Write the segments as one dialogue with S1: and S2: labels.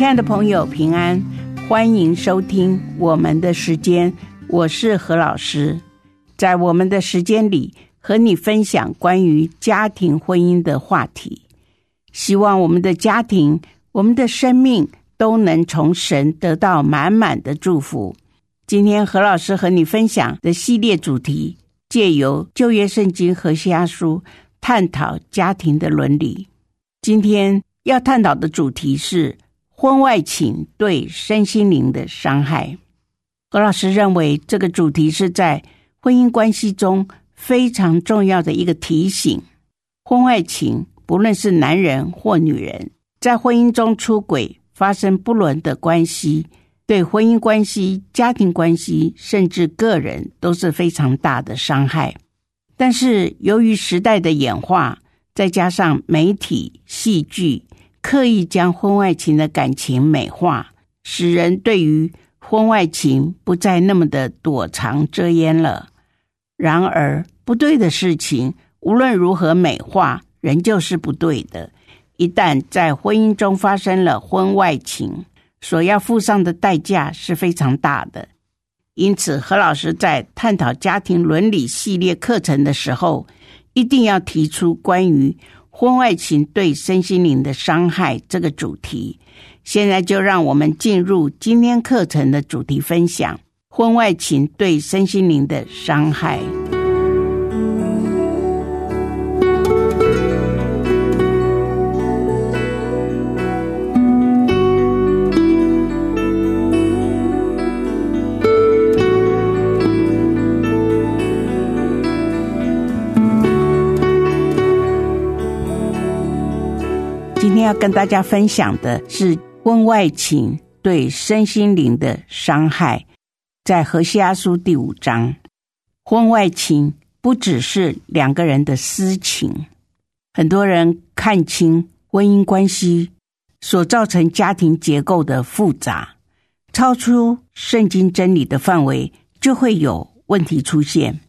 S1: 亲爱的朋友，平安，欢迎收听我们的时间，我是何老师。在我们的时间里，和你分享关于家庭婚姻的话题。希望我们的家庭，我们的生命都能从神得到满满的祝福。今天何老师和你分享的系列主题，借由旧约圣经和西阿书探讨家庭的伦理。今天要探讨的主题是。婚外情对身心灵的伤害，何老师认为这个主题是在婚姻关系中非常重要的一个提醒。婚外情，不论是男人或女人，在婚姻中出轨、发生不伦的关系，对婚姻关系、家庭关系，甚至个人都是非常大的伤害。但是，由于时代的演化，再加上媒体、戏剧。刻意将婚外情的感情美化，使人对于婚外情不再那么的躲藏遮掩了。然而，不对的事情无论如何美化，仍旧是不对的。一旦在婚姻中发生了婚外情，所要付上的代价是非常大的。因此，何老师在探讨家庭伦理系列课程的时候，一定要提出关于。婚外情对身心灵的伤害这个主题，现在就让我们进入今天课程的主题分享：婚外情对身心灵的伤害。要跟大家分享的是婚外情对身心灵的伤害，在何西阿书第五章，婚外情不只是两个人的私情，很多人看清婚姻关系所造成家庭结构的复杂，超出圣经真理的范围，就会有问题出现。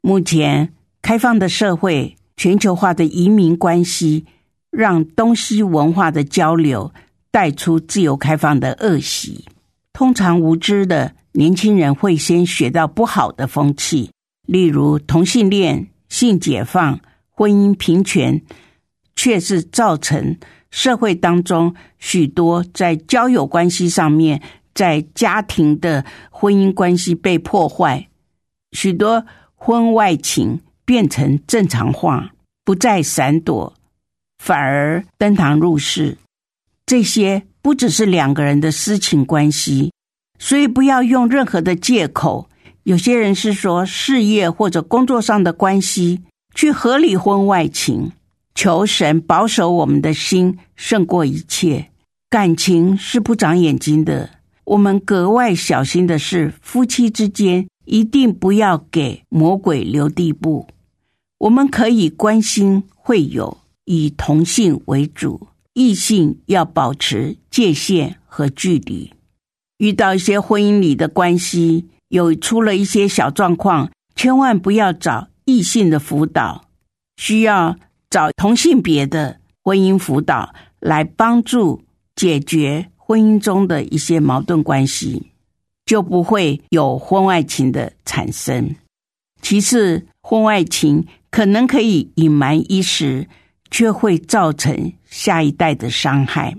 S1: 目前开放的社会，全球化的移民关系。让东西文化的交流带出自由开放的恶习。通常无知的年轻人会先学到不好的风气，例如同性恋、性解放、婚姻平权，却是造成社会当中许多在交友关系上面，在家庭的婚姻关系被破坏，许多婚外情变成正常化，不再闪躲。反而登堂入室，这些不只是两个人的私情关系，所以不要用任何的借口。有些人是说事业或者工作上的关系去合理婚外情，求神保守我们的心胜过一切。感情是不长眼睛的，我们格外小心的是，夫妻之间一定不要给魔鬼留地步。我们可以关心会有。以同性为主，异性要保持界限和距离。遇到一些婚姻里的关系有出了一些小状况，千万不要找异性的辅导，需要找同性别的婚姻辅导来帮助解决婚姻中的一些矛盾关系，就不会有婚外情的产生。其次，婚外情可能可以隐瞒一时。却会造成下一代的伤害。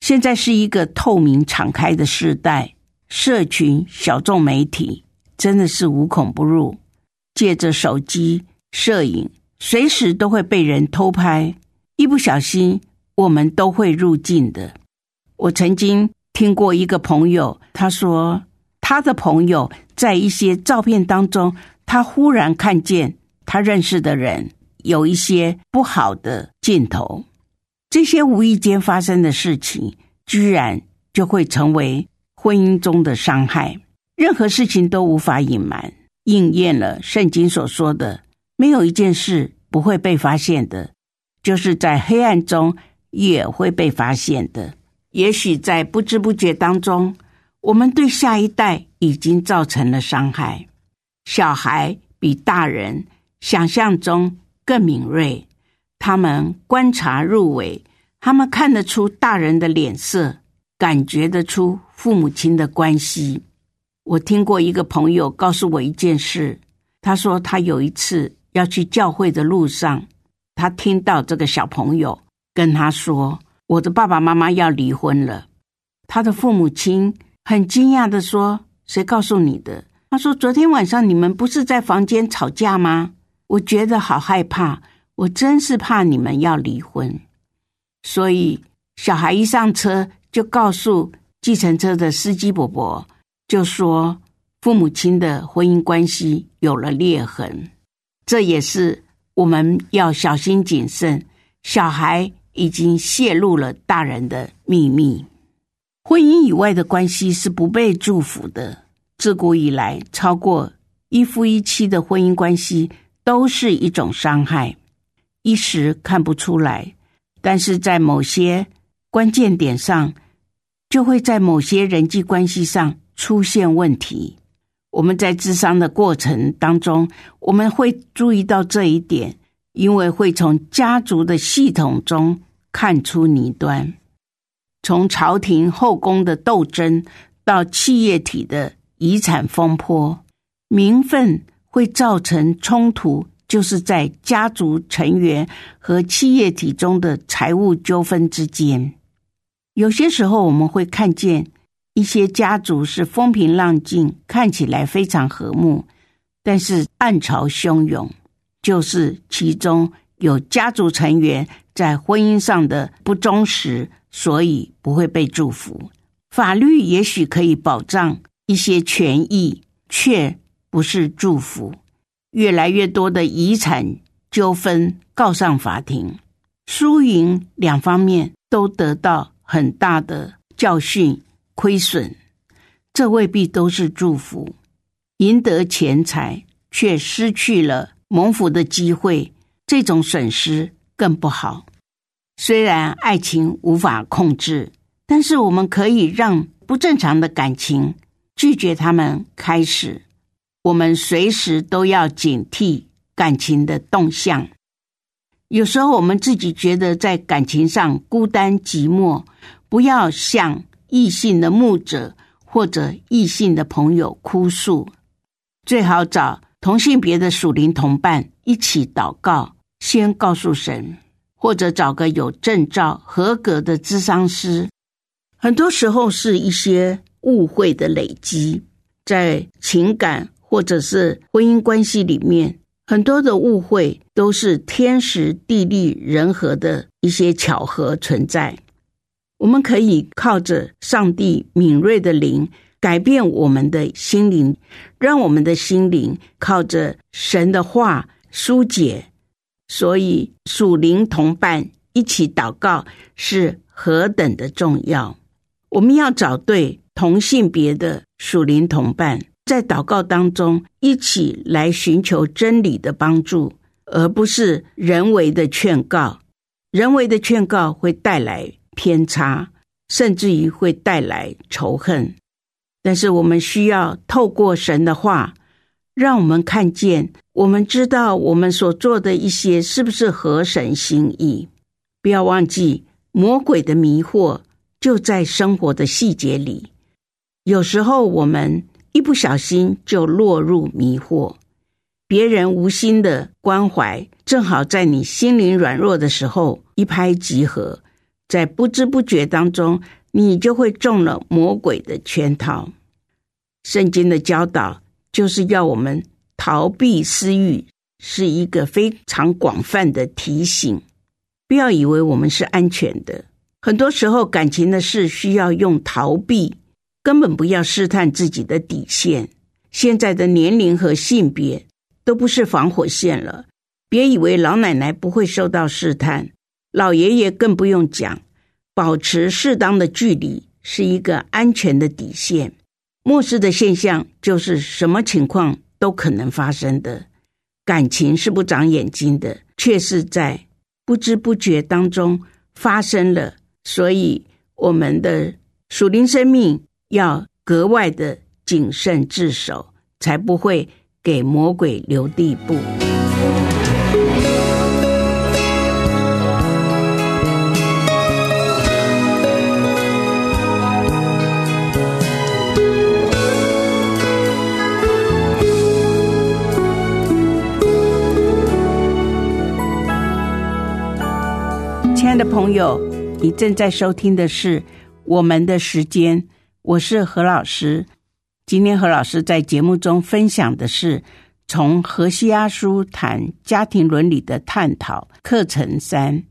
S1: 现在是一个透明敞开的时代，社群、小众媒体真的是无孔不入。借着手机摄影，随时都会被人偷拍，一不小心我们都会入镜的。我曾经听过一个朋友，他说他的朋友在一些照片当中，他忽然看见他认识的人。有一些不好的镜头，这些无意间发生的事情，居然就会成为婚姻中的伤害。任何事情都无法隐瞒，应验了圣经所说的：没有一件事不会被发现的，就是在黑暗中也会被发现的。也许在不知不觉当中，我们对下一代已经造成了伤害。小孩比大人想象中更敏锐，他们观察入微，他们看得出大人的脸色，感觉得出父母亲的关系。我听过一个朋友告诉我一件事，他说他有一次要去教会的路上，他听到这个小朋友跟他说：“我的爸爸妈妈要离婚了。”他的父母亲很惊讶的说：“谁告诉你的？”他说：“昨天晚上你们不是在房间吵架吗？我觉得好害怕，我真是怕你们要离婚。所以小孩一上车就告诉计程车的司机伯伯。”就说父母亲的婚姻关系有了裂痕，这也是我们要小心谨慎。小孩已经泄露了大人的秘密，婚姻以外的关系是不被祝福的。自古以来，超过一夫一妻的婚姻关系都是一种伤害，一时看不出来，但是在某些关键点上，就会在某些人际关系上。出现问题，我们在智商的过程当中，我们会注意到这一点，因为会从家族的系统中看出泥端，从朝廷后宫的斗争到企业体的遗产风波，名分会造成冲突，就是在家族成员和企业体中的财务纠纷之间。有些时候，我们会看见。一些家族是风平浪静，看起来非常和睦，但是暗潮汹涌，就是其中有家族成员在婚姻上的不忠实，所以不会被祝福。法律也许可以保障一些权益，却不是祝福。越来越多的遗产纠纷告上法庭，输赢两方面都得到很大的教训。亏损，这未必都是祝福。赢得钱财却失去了蒙福的机会，这种损失更不好。虽然爱情无法控制，但是我们可以让不正常的感情拒绝他们开始。我们随时都要警惕感情的动向。有时候我们自己觉得在感情上孤单寂寞，不要向。异性的牧者或者异性的朋友哭诉，最好找同性别的属灵同伴一起祷告，先告诉神，或者找个有证照、合格的咨商师。很多时候是一些误会的累积，在情感或者是婚姻关系里面，很多的误会都是天时地利人和的一些巧合存在。我们可以靠着上帝敏锐的灵改变我们的心灵，让我们的心灵靠着神的话疏解。所以属灵同伴一起祷告是何等的重要！我们要找对同性别的属灵同伴，在祷告当中一起来寻求真理的帮助，而不是人为的劝告。人为的劝告会带来。偏差，甚至于会带来仇恨。但是我们需要透过神的话，让我们看见，我们知道我们所做的一些是不是合神心意。不要忘记，魔鬼的迷惑就在生活的细节里。有时候我们一不小心就落入迷惑，别人无心的关怀，正好在你心灵软弱的时候一拍即合。在不知不觉当中，你就会中了魔鬼的圈套。圣经的教导就是要我们逃避私欲，是一个非常广泛的提醒。不要以为我们是安全的，很多时候感情的事需要用逃避，根本不要试探自己的底线。现在的年龄和性别都不是防火线了，别以为老奶奶不会受到试探。老爷爷更不用讲，保持适当的距离是一个安全的底线。漠视的现象就是什么情况都可能发生的。感情是不长眼睛的，却是在不知不觉当中发生了。所以，我们的属灵生命要格外的谨慎自守，才不会给魔鬼留地步。亲爱的朋友，你正在收听的是《我们的时间》，我是何老师。今天何老师在节目中分享的是从何西阿书谈家庭伦理的探讨课程三：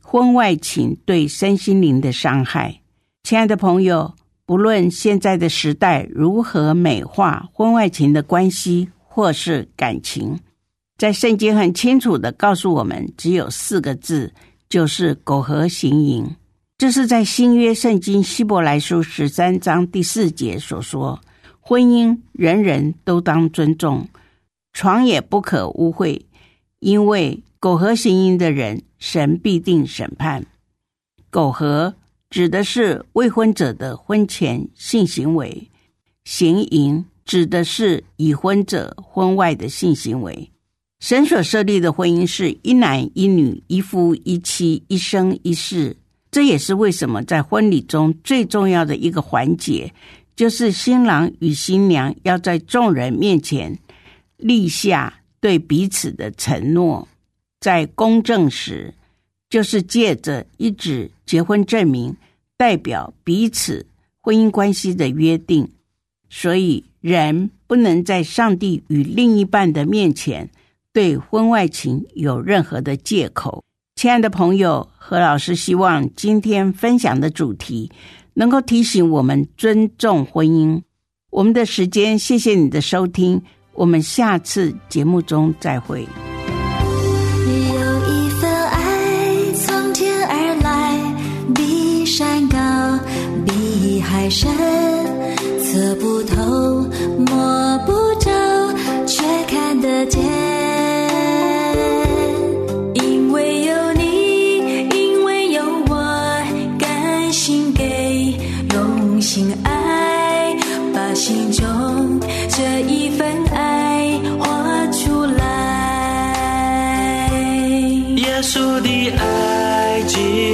S1: 婚外情对身心灵的伤害。亲爱的朋友，不论现在的时代如何美化婚外情的关系或是感情，在圣经很清楚的告诉我们，只有四个字。就是苟合行淫，这是在新约圣经希伯来书十三章第四节所说：婚姻人人都当尊重，床也不可污秽，因为苟合行淫的人，神必定审判。苟合指的是未婚者的婚前性行为，行淫指的是已婚者婚外的性行为。神所设立的婚姻是一男一女、一夫一妻、一生一世。这也是为什么在婚礼中最重要的一个环节，就是新郎与新娘要在众人面前立下对彼此的承诺。在公证时，就是借着一纸结婚证明，代表彼此婚姻关系的约定。所以，人不能在上帝与另一半的面前。对婚外情有任何的借口，亲爱的朋友，何老师希望今天分享的主题能够提醒我们尊重婚姻。我们的时间，谢谢你的收听，我们下次节目中再会。
S2: 有一份爱从天而来，比山高，比海深，测不透，摸不着，却看得见。记